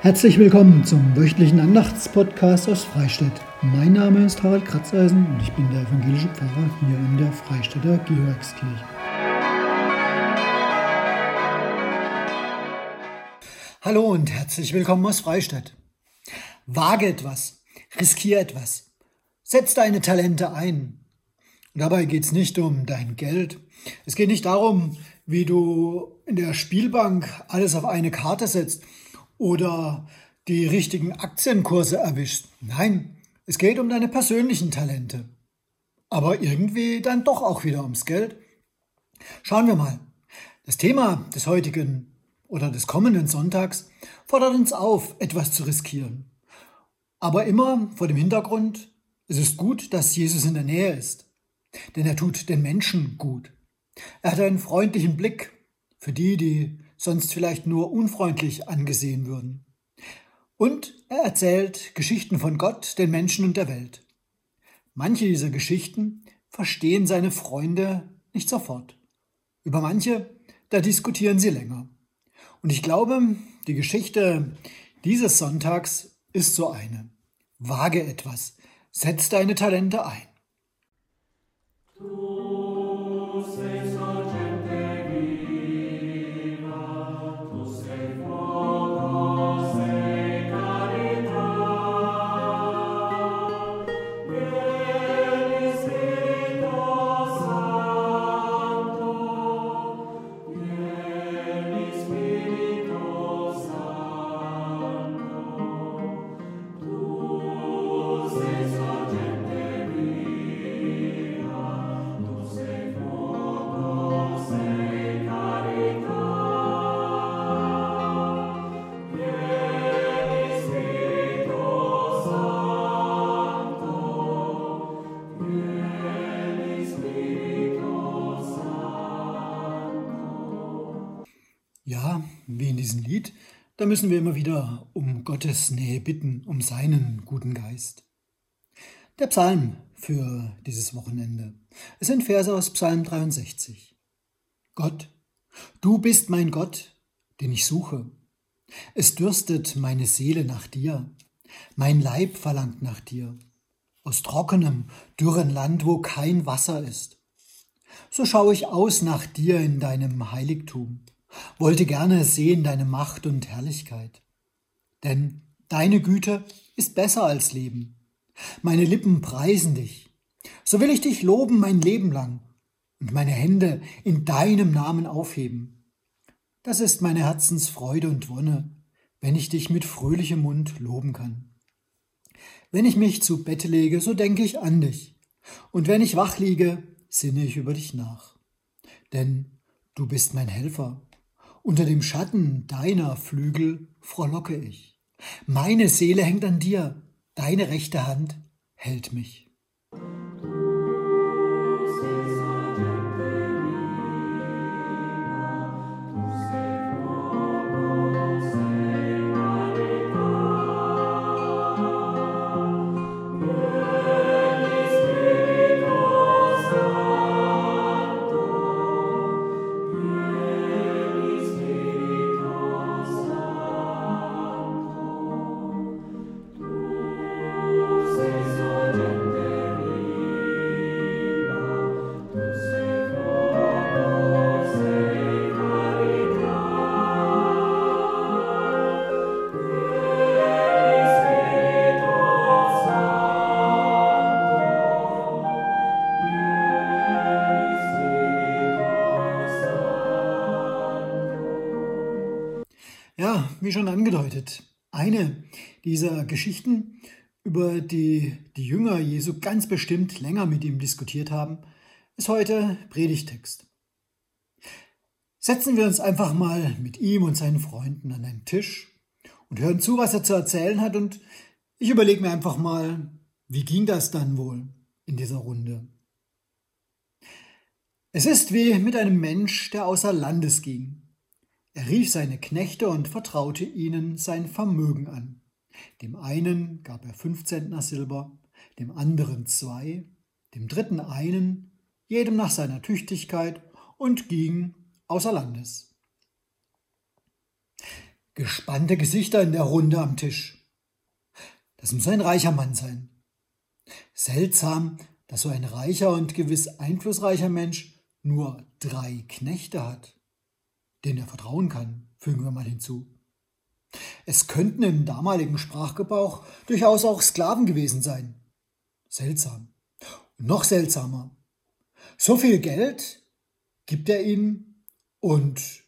Herzlich willkommen zum wöchentlichen Andachtspodcast aus Freistadt. Mein Name ist Harald Kratzeisen und ich bin der evangelische Pfarrer hier in der Freistädter Georgskirche. Hallo und herzlich willkommen aus Freistadt. Wage etwas, riskiere etwas, setz deine Talente ein. Dabei geht es nicht um dein Geld. Es geht nicht darum, wie du in der Spielbank alles auf eine Karte setzt oder die richtigen Aktienkurse erwischst. Nein, es geht um deine persönlichen Talente. Aber irgendwie dann doch auch wieder ums Geld. Schauen wir mal. Das Thema des heutigen oder des kommenden Sonntags fordert uns auf, etwas zu riskieren. Aber immer vor dem Hintergrund, es ist gut, dass Jesus in der Nähe ist. Denn er tut den Menschen gut. Er hat einen freundlichen Blick für die, die sonst vielleicht nur unfreundlich angesehen würden. Und er erzählt Geschichten von Gott, den Menschen und der Welt. Manche dieser Geschichten verstehen seine Freunde nicht sofort. Über manche, da diskutieren sie länger. Und ich glaube, die Geschichte dieses Sonntags ist so eine. Wage etwas, setz deine Talente ein. Diesem Lied, da müssen wir immer wieder um Gottes Nähe bitten, um seinen guten Geist. Der Psalm für dieses Wochenende. Es sind Verse aus Psalm 63. Gott, du bist mein Gott, den ich suche. Es dürstet meine Seele nach dir, mein Leib verlangt nach dir, aus trockenem, dürren Land, wo kein Wasser ist. So schaue ich aus nach dir in deinem Heiligtum wollte gerne sehen deine Macht und Herrlichkeit. Denn deine Güte ist besser als Leben. Meine Lippen preisen dich. So will ich dich loben mein Leben lang und meine Hände in deinem Namen aufheben. Das ist meine Herzensfreude und Wonne, wenn ich dich mit fröhlichem Mund loben kann. Wenn ich mich zu Bette lege, so denke ich an dich, und wenn ich wach liege, sinne ich über dich nach. Denn du bist mein Helfer unter dem Schatten deiner Flügel frohlocke ich. Meine Seele hängt an dir, deine rechte Hand hält mich. Wie schon angedeutet, eine dieser Geschichten, über die die Jünger Jesu ganz bestimmt länger mit ihm diskutiert haben, ist heute Predigtext. Setzen wir uns einfach mal mit ihm und seinen Freunden an einen Tisch und hören zu, was er zu erzählen hat und ich überlege mir einfach mal, wie ging das dann wohl in dieser Runde? Es ist wie mit einem Mensch, der außer Landes ging. Er rief seine Knechte und vertraute ihnen sein Vermögen an. Dem einen gab er fünf Zentner Silber, dem anderen zwei, dem dritten einen, jedem nach seiner Tüchtigkeit, und ging außer Landes. Gespannte Gesichter in der Runde am Tisch. Das muss ein reicher Mann sein. Seltsam, dass so ein reicher und gewiss einflussreicher Mensch nur drei Knechte hat, denen er vertrauen kann, fügen wir mal hinzu. Es könnten im damaligen Sprachgebrauch durchaus auch Sklaven gewesen sein. Seltsam. Und noch seltsamer. So viel Geld gibt er ihnen und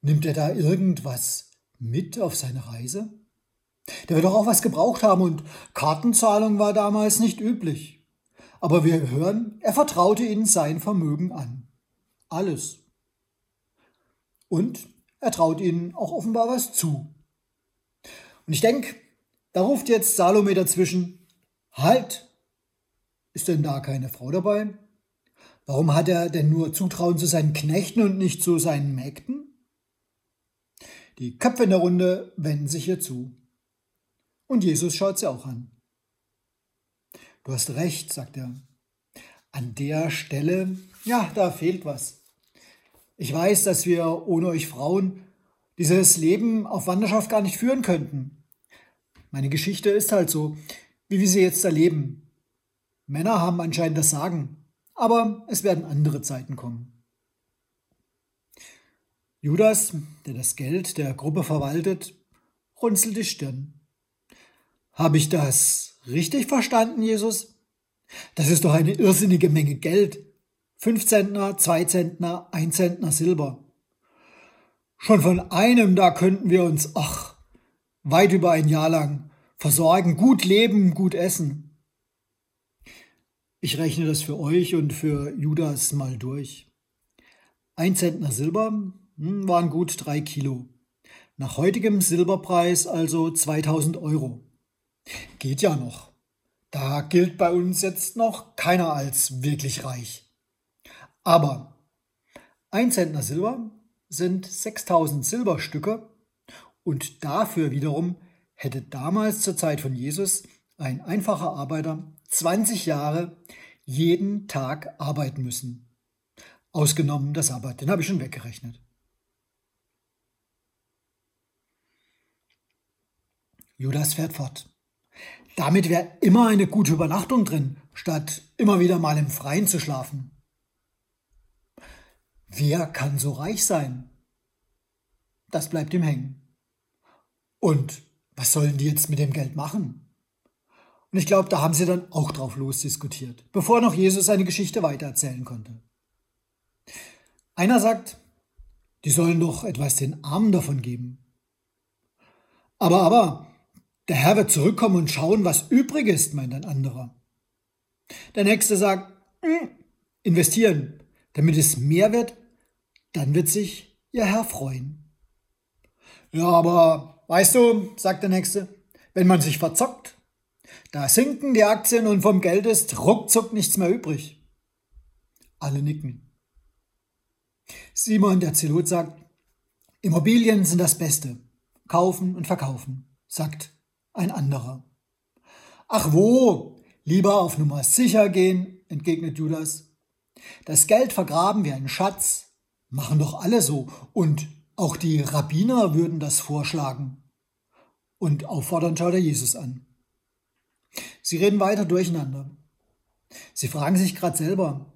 nimmt er da irgendwas mit auf seine Reise? Der wird doch auch was gebraucht haben und Kartenzahlung war damals nicht üblich. Aber wir hören, er vertraute ihnen sein Vermögen an. Alles. Und er traut ihnen auch offenbar was zu. Und ich denke, da ruft jetzt Salome dazwischen, halt, ist denn da keine Frau dabei? Warum hat er denn nur Zutrauen zu seinen Knechten und nicht zu seinen Mägden? Die Köpfe in der Runde wenden sich ihr zu. Und Jesus schaut sie auch an. Du hast recht, sagt er. An der Stelle, ja, da fehlt was. Ich weiß, dass wir ohne euch Frauen dieses Leben auf Wanderschaft gar nicht führen könnten. Meine Geschichte ist halt so, wie wir sie jetzt erleben. Männer haben anscheinend das Sagen, aber es werden andere Zeiten kommen. Judas, der das Geld der Gruppe verwaltet, runzelt die Stirn. Habe ich das richtig verstanden, Jesus? Das ist doch eine irrsinnige Menge Geld. Fünf Zentner, zwei Zentner, ein Zentner Silber. Schon von einem da könnten wir uns, ach, weit über ein Jahr lang versorgen, gut leben, gut essen. Ich rechne das für euch und für Judas mal durch. Ein Zentner Silber hm, waren gut drei Kilo. Nach heutigem Silberpreis also 2000 Euro. Geht ja noch. Da gilt bei uns jetzt noch keiner als wirklich reich. Aber ein Zentner Silber sind 6000 Silberstücke und dafür wiederum hätte damals zur Zeit von Jesus ein einfacher Arbeiter 20 Jahre jeden Tag arbeiten müssen. Ausgenommen das Sabbat, den habe ich schon weggerechnet. Judas fährt fort. Damit wäre immer eine gute Übernachtung drin, statt immer wieder mal im Freien zu schlafen. Wer kann so reich sein? Das bleibt ihm hängen. Und was sollen die jetzt mit dem Geld machen? Und ich glaube, da haben sie dann auch drauf losdiskutiert, bevor noch Jesus seine Geschichte weitererzählen konnte. Einer sagt, die sollen doch etwas den Armen davon geben. Aber, aber, der Herr wird zurückkommen und schauen, was übrig ist, meint ein anderer. Der nächste sagt, hm, investieren, damit es mehr wird, dann wird sich ihr Herr freuen. Ja, aber weißt du, sagt der nächste, wenn man sich verzockt, da sinken die Aktien und vom Geld ist ruckzuck nichts mehr übrig. Alle nicken. Simon der Zelot sagt, Immobilien sind das Beste. Kaufen und verkaufen, sagt ein anderer. Ach wo, lieber auf Nummer sicher gehen, entgegnet Judas. Das Geld vergraben wie ein Schatz, machen doch alle so, und auch die Rabbiner würden das vorschlagen. Und auffordernd schaut er Jesus an. Sie reden weiter durcheinander. Sie fragen sich gerade selber,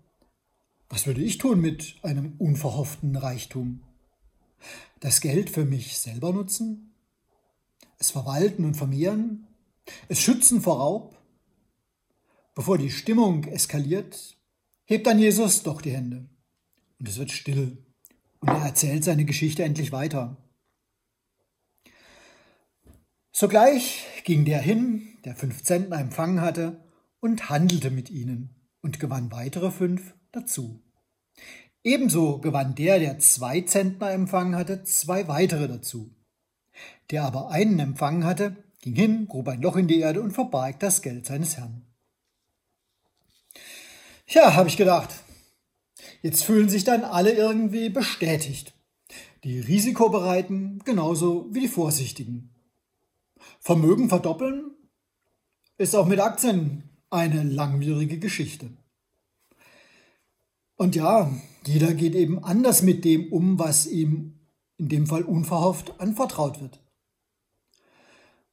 was würde ich tun mit einem unverhofften Reichtum? Das Geld für mich selber nutzen? es verwalten und vermehren, es schützen vor Raub. Bevor die Stimmung eskaliert, hebt dann Jesus doch die Hände und es wird still und er erzählt seine Geschichte endlich weiter. Sogleich ging der hin, der fünf Zentner empfangen hatte, und handelte mit ihnen und gewann weitere fünf dazu. Ebenso gewann der, der zwei Zentner empfangen hatte, zwei weitere dazu. Der aber einen empfangen hatte, ging hin, grub ein Loch in die Erde und verbarg das Geld seines Herrn. Ja, habe ich gedacht. Jetzt fühlen sich dann alle irgendwie bestätigt. Die Risikobereiten genauso wie die Vorsichtigen. Vermögen verdoppeln ist auch mit Aktien eine langwierige Geschichte. Und ja, jeder geht eben anders mit dem um, was ihm in dem Fall unverhofft anvertraut wird.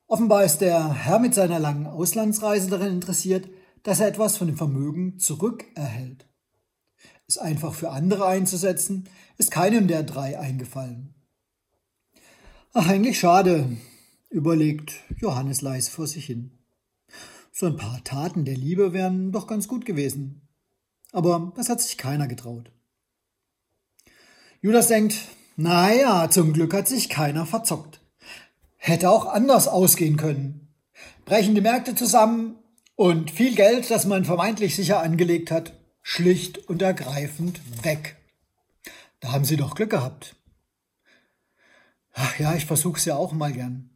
Offenbar ist der Herr mit seiner langen Auslandsreise daran interessiert, dass er etwas von dem Vermögen zurückerhält. Es einfach für andere einzusetzen, ist keinem der drei eingefallen. Ach, eigentlich schade, überlegt Johannes leise vor sich hin. So ein paar Taten der Liebe wären doch ganz gut gewesen. Aber das hat sich keiner getraut. Judas denkt, naja, zum Glück hat sich keiner verzockt. Hätte auch anders ausgehen können. Brechen die Märkte zusammen und viel Geld, das man vermeintlich sicher angelegt hat, schlicht und ergreifend weg. Da haben Sie doch Glück gehabt. Ach ja, ich versuch's ja auch mal gern.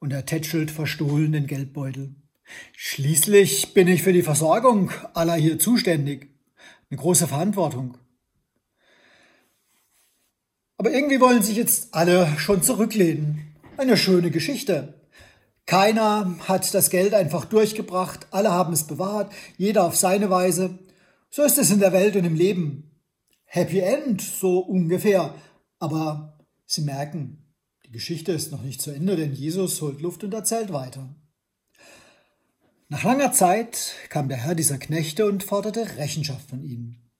Und er tätschelt verstohlen den Geldbeutel. Schließlich bin ich für die Versorgung aller hier zuständig. Eine große Verantwortung. Aber irgendwie wollen sich jetzt alle schon zurücklehnen. Eine schöne Geschichte. Keiner hat das Geld einfach durchgebracht, alle haben es bewahrt, jeder auf seine Weise. So ist es in der Welt und im Leben. Happy End, so ungefähr. Aber Sie merken, die Geschichte ist noch nicht zu Ende, denn Jesus holt Luft und erzählt weiter. Nach langer Zeit kam der Herr dieser Knechte und forderte Rechenschaft von ihnen.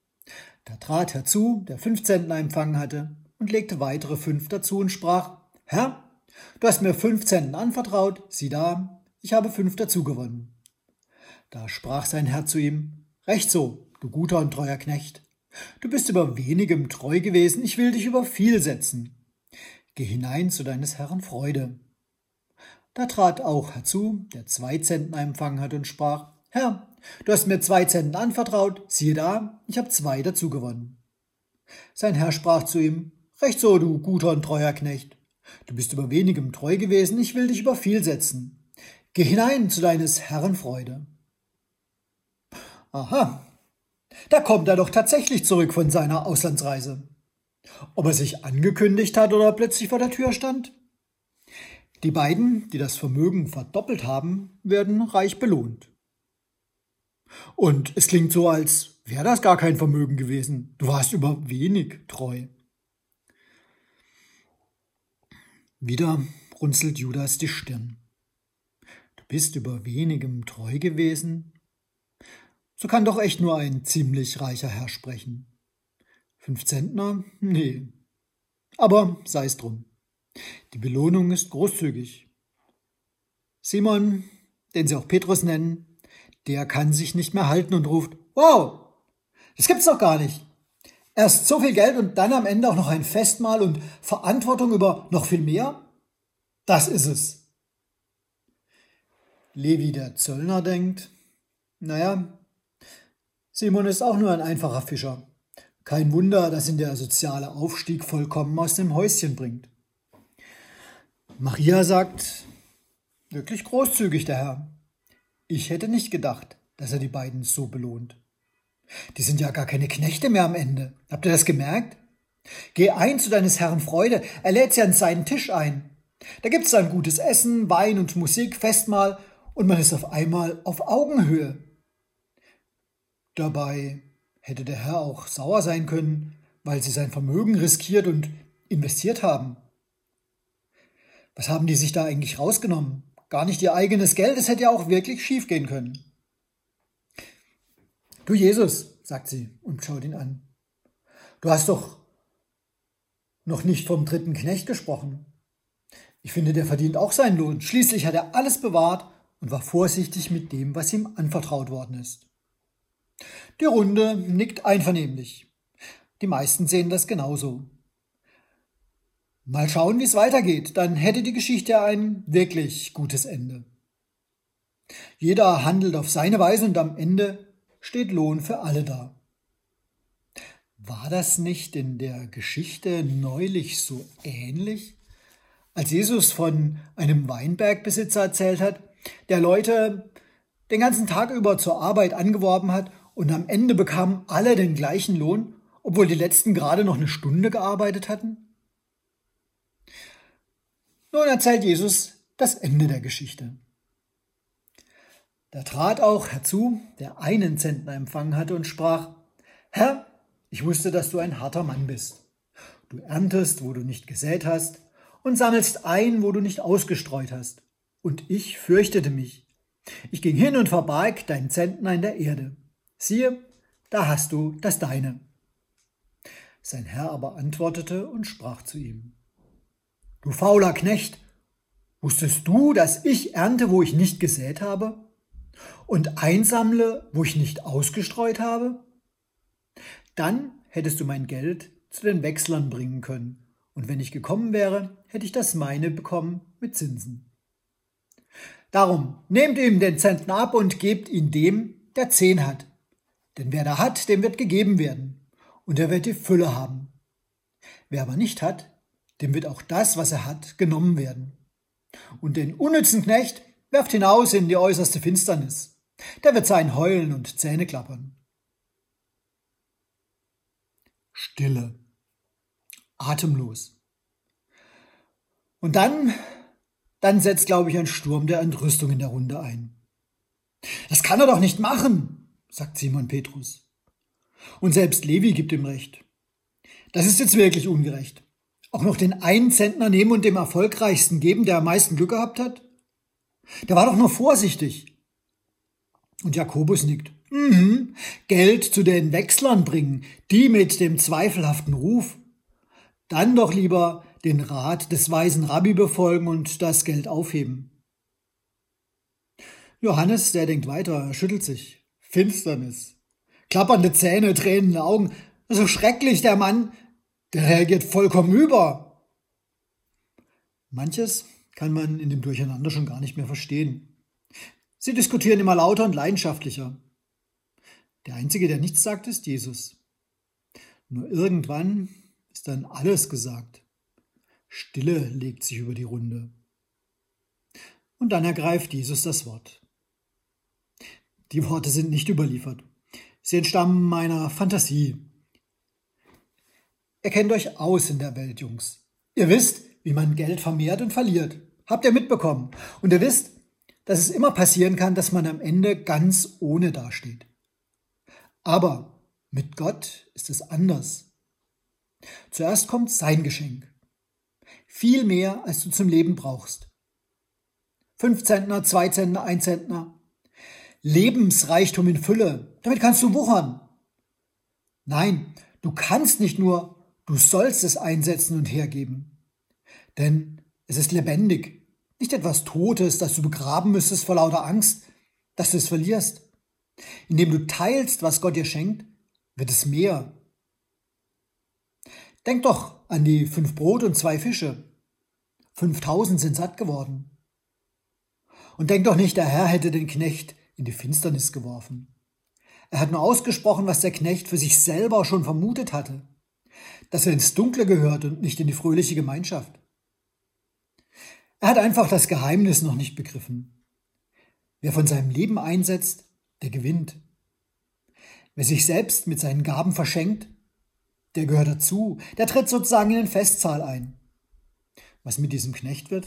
Da trat herzu, der fünf Zentner empfangen hatte, und legte weitere fünf dazu und sprach, Herr, Du hast mir fünf Zenten anvertraut, sieh da, ich habe fünf dazu gewonnen. Da sprach sein Herr zu ihm, Recht so, du guter und treuer Knecht. Du bist über wenigem treu gewesen, ich will dich über viel setzen. Geh hinein zu deines Herrn Freude. Da trat auch herzu, der zwei Zenten empfangen hat und sprach, Herr, du hast mir zwei Zenten anvertraut, siehe da, ich habe zwei dazu gewonnen. Sein Herr sprach zu ihm, Recht so, du guter und treuer Knecht. Du bist über wenigem treu gewesen, ich will dich über viel setzen. Geh hinein zu deines Herrn Freude. Aha, da kommt er doch tatsächlich zurück von seiner Auslandsreise. Ob er sich angekündigt hat oder plötzlich vor der Tür stand? Die beiden, die das Vermögen verdoppelt haben, werden reich belohnt. Und es klingt so, als wäre das gar kein Vermögen gewesen. Du warst über wenig treu. Wieder runzelt Judas die Stirn. Du bist über wenigem treu gewesen? So kann doch echt nur ein ziemlich reicher Herr sprechen. Fünf Zentner? Nee. Aber sei es drum. Die Belohnung ist großzügig. Simon, den sie auch Petrus nennen, der kann sich nicht mehr halten und ruft, wow, das gibt's doch gar nicht. Erst so viel Geld und dann am Ende auch noch ein Festmahl und Verantwortung über noch viel mehr? Das ist es. Levi der Zöllner denkt, naja, Simon ist auch nur ein einfacher Fischer. Kein Wunder, dass ihn der soziale Aufstieg vollkommen aus dem Häuschen bringt. Maria sagt, wirklich großzügig der Herr. Ich hätte nicht gedacht, dass er die beiden so belohnt. Die sind ja gar keine Knechte mehr am Ende. Habt ihr das gemerkt? Geh ein zu deines Herrn Freude, er lädt sie an seinen Tisch ein. Da gibt's dann gutes Essen, Wein und Musik, Festmahl und man ist auf einmal auf Augenhöhe. Dabei hätte der Herr auch sauer sein können, weil sie sein Vermögen riskiert und investiert haben. Was haben die sich da eigentlich rausgenommen? Gar nicht ihr eigenes Geld, es hätte ja auch wirklich schief gehen können. Du Jesus, sagt sie und schaut ihn an. Du hast doch noch nicht vom dritten Knecht gesprochen. Ich finde, der verdient auch seinen Lohn. Schließlich hat er alles bewahrt und war vorsichtig mit dem, was ihm anvertraut worden ist. Die Runde nickt einvernehmlich. Die meisten sehen das genauso. Mal schauen, wie es weitergeht, dann hätte die Geschichte ein wirklich gutes Ende. Jeder handelt auf seine Weise und am Ende steht Lohn für alle da. War das nicht in der Geschichte neulich so ähnlich? Als Jesus von einem Weinbergbesitzer erzählt hat, der Leute den ganzen Tag über zur Arbeit angeworben hat und am Ende bekamen alle den gleichen Lohn, obwohl die letzten gerade noch eine Stunde gearbeitet hatten? Nun erzählt Jesus das Ende der Geschichte. Da trat auch herzu, der einen Zentner empfangen hatte und sprach, Herr, ich wusste, dass du ein harter Mann bist. Du erntest, wo du nicht gesät hast, und sammelst ein, wo du nicht ausgestreut hast. und ich fürchtete mich. Ich ging hin und verbarg dein Zentner in der Erde. Siehe, da hast du das deine. Sein Herr aber antwortete und sprach zu ihm, Du fauler Knecht, wusstest du, dass ich ernte, wo ich nicht gesät habe, und einsammle, wo ich nicht ausgestreut habe? Dann hättest du mein Geld zu den Wechslern bringen können, und wenn ich gekommen wäre, hätte ich das meine bekommen mit Zinsen. Darum nehmt ihm den Zentner ab und gebt ihn dem, der zehn hat. Denn wer da hat, dem wird gegeben werden, und er wird die Fülle haben. Wer aber nicht hat, dem wird auch das, was er hat, genommen werden. Und den unnützen Knecht werft hinaus in die äußerste Finsternis. Der wird sein Heulen und Zähne klappern. Stille. Atemlos. Und dann dann setzt, glaube ich, ein Sturm der Entrüstung in der Runde ein. Das kann er doch nicht machen, sagt Simon Petrus. Und selbst Levi gibt ihm recht. Das ist jetzt wirklich ungerecht. Auch noch den einen Zentner nehmen und dem erfolgreichsten geben, der am meisten Glück gehabt hat? Der war doch nur vorsichtig. Und Jakobus nickt. Mhm. Geld zu den Wechslern bringen, die mit dem zweifelhaften Ruf. Dann doch lieber den Rat des weisen Rabbi befolgen und das Geld aufheben. Johannes, der denkt weiter, er schüttelt sich. Finsternis. Klappernde Zähne, tränende Augen. So schrecklich, der Mann, der reagiert vollkommen über. Manches kann man in dem Durcheinander schon gar nicht mehr verstehen. Sie diskutieren immer lauter und leidenschaftlicher. Der Einzige, der nichts sagt, ist Jesus. Nur irgendwann ist dann alles gesagt. Stille legt sich über die Runde. Und dann ergreift Jesus das Wort. Die Worte sind nicht überliefert. Sie entstammen meiner Fantasie. Ihr kennt euch aus in der Welt, Jungs. Ihr wisst, wie man Geld vermehrt und verliert. Habt ihr mitbekommen. Und ihr wisst, dass es immer passieren kann, dass man am Ende ganz ohne dasteht. Aber mit Gott ist es anders. Zuerst kommt sein Geschenk. Viel mehr, als du zum Leben brauchst. Fünf Zentner, zwei Zentner, ein Zentner. Lebensreichtum in Fülle. Damit kannst du wuchern. Nein, du kannst nicht nur, du sollst es einsetzen und hergeben. Denn es ist lebendig. Nicht etwas Totes, das du begraben müsstest vor lauter Angst, dass du es verlierst. Indem du teilst, was Gott dir schenkt, wird es mehr. Denk doch an die fünf Brot und zwei Fische. 5000 sind satt geworden. Und denk doch nicht, der Herr hätte den Knecht in die Finsternis geworfen. Er hat nur ausgesprochen, was der Knecht für sich selber schon vermutet hatte, dass er ins Dunkle gehört und nicht in die fröhliche Gemeinschaft. Er hat einfach das Geheimnis noch nicht begriffen. Wer von seinem Leben einsetzt, der gewinnt. Wer sich selbst mit seinen Gaben verschenkt, der gehört dazu, der tritt sozusagen in den Festsaal ein was mit diesem Knecht wird?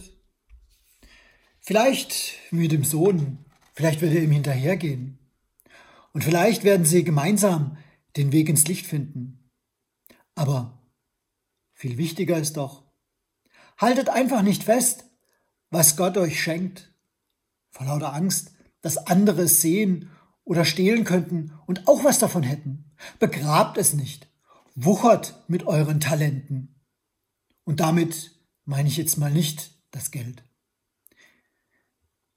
Vielleicht mit dem Sohn, vielleicht wird er ihm hinterhergehen. Und vielleicht werden sie gemeinsam den Weg ins Licht finden. Aber viel wichtiger ist doch, haltet einfach nicht fest, was Gott euch schenkt, vor lauter Angst, dass andere es sehen oder stehlen könnten und auch was davon hätten. Begrabt es nicht, wuchert mit euren Talenten. Und damit meine ich jetzt mal nicht das Geld.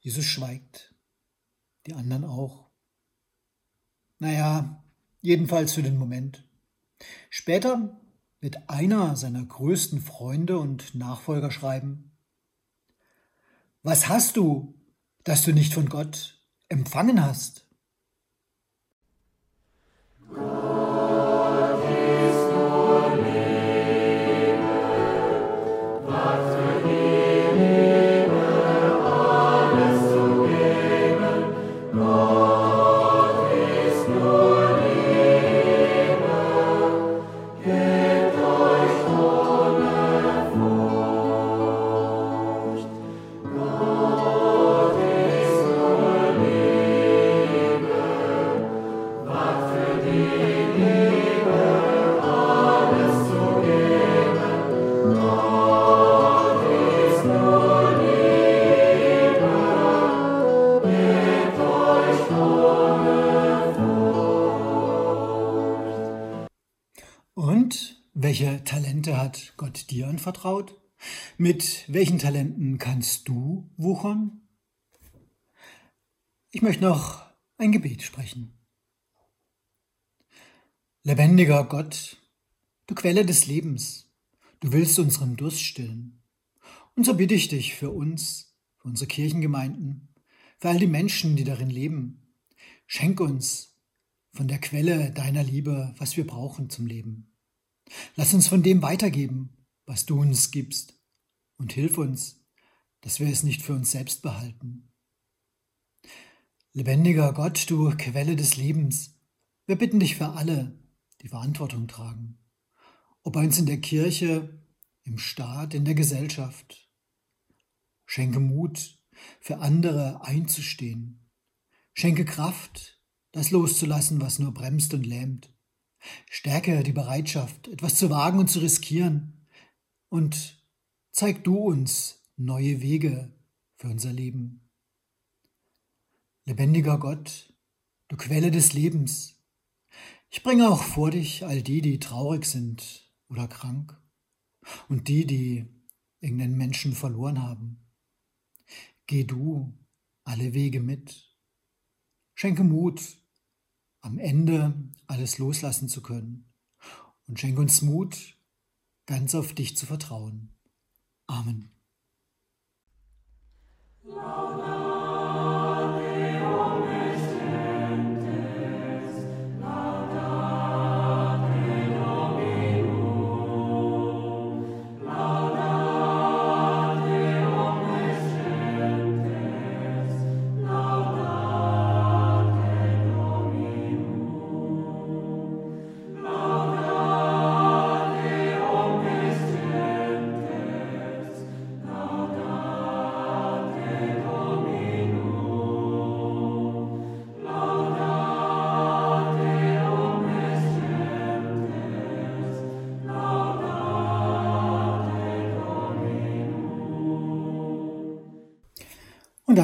Jesus schweigt, die anderen auch. Naja, jedenfalls für den Moment. Später wird einer seiner größten Freunde und Nachfolger schreiben, Was hast du, das du nicht von Gott empfangen hast? Welche Talente hat Gott dir anvertraut? Mit welchen Talenten kannst du wuchern? Ich möchte noch ein Gebet sprechen. Lebendiger Gott, du Quelle des Lebens, du willst unseren Durst stillen. Und so bitte ich dich für uns, für unsere Kirchengemeinden, für all die Menschen, die darin leben. Schenk uns von der Quelle deiner Liebe, was wir brauchen zum Leben. Lass uns von dem weitergeben, was du uns gibst, und hilf uns, dass wir es nicht für uns selbst behalten. Lebendiger Gott, du Quelle des Lebens, wir bitten dich für alle, die Verantwortung tragen, ob bei uns in der Kirche, im Staat, in der Gesellschaft. Schenke Mut, für andere einzustehen. Schenke Kraft, das loszulassen, was nur bremst und lähmt. Stärke die Bereitschaft, etwas zu wagen und zu riskieren. Und zeig du uns neue Wege für unser Leben. Lebendiger Gott, du Quelle des Lebens, ich bringe auch vor dich all die, die traurig sind oder krank und die, die irgendeinen Menschen verloren haben. Geh du alle Wege mit. Schenke Mut, am Ende alles loslassen zu können. Und schenke uns Mut, ganz auf dich zu vertrauen. Amen. Und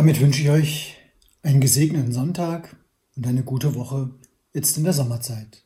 damit wünsche ich euch einen gesegneten Sonntag und eine gute Woche jetzt in der Sommerzeit.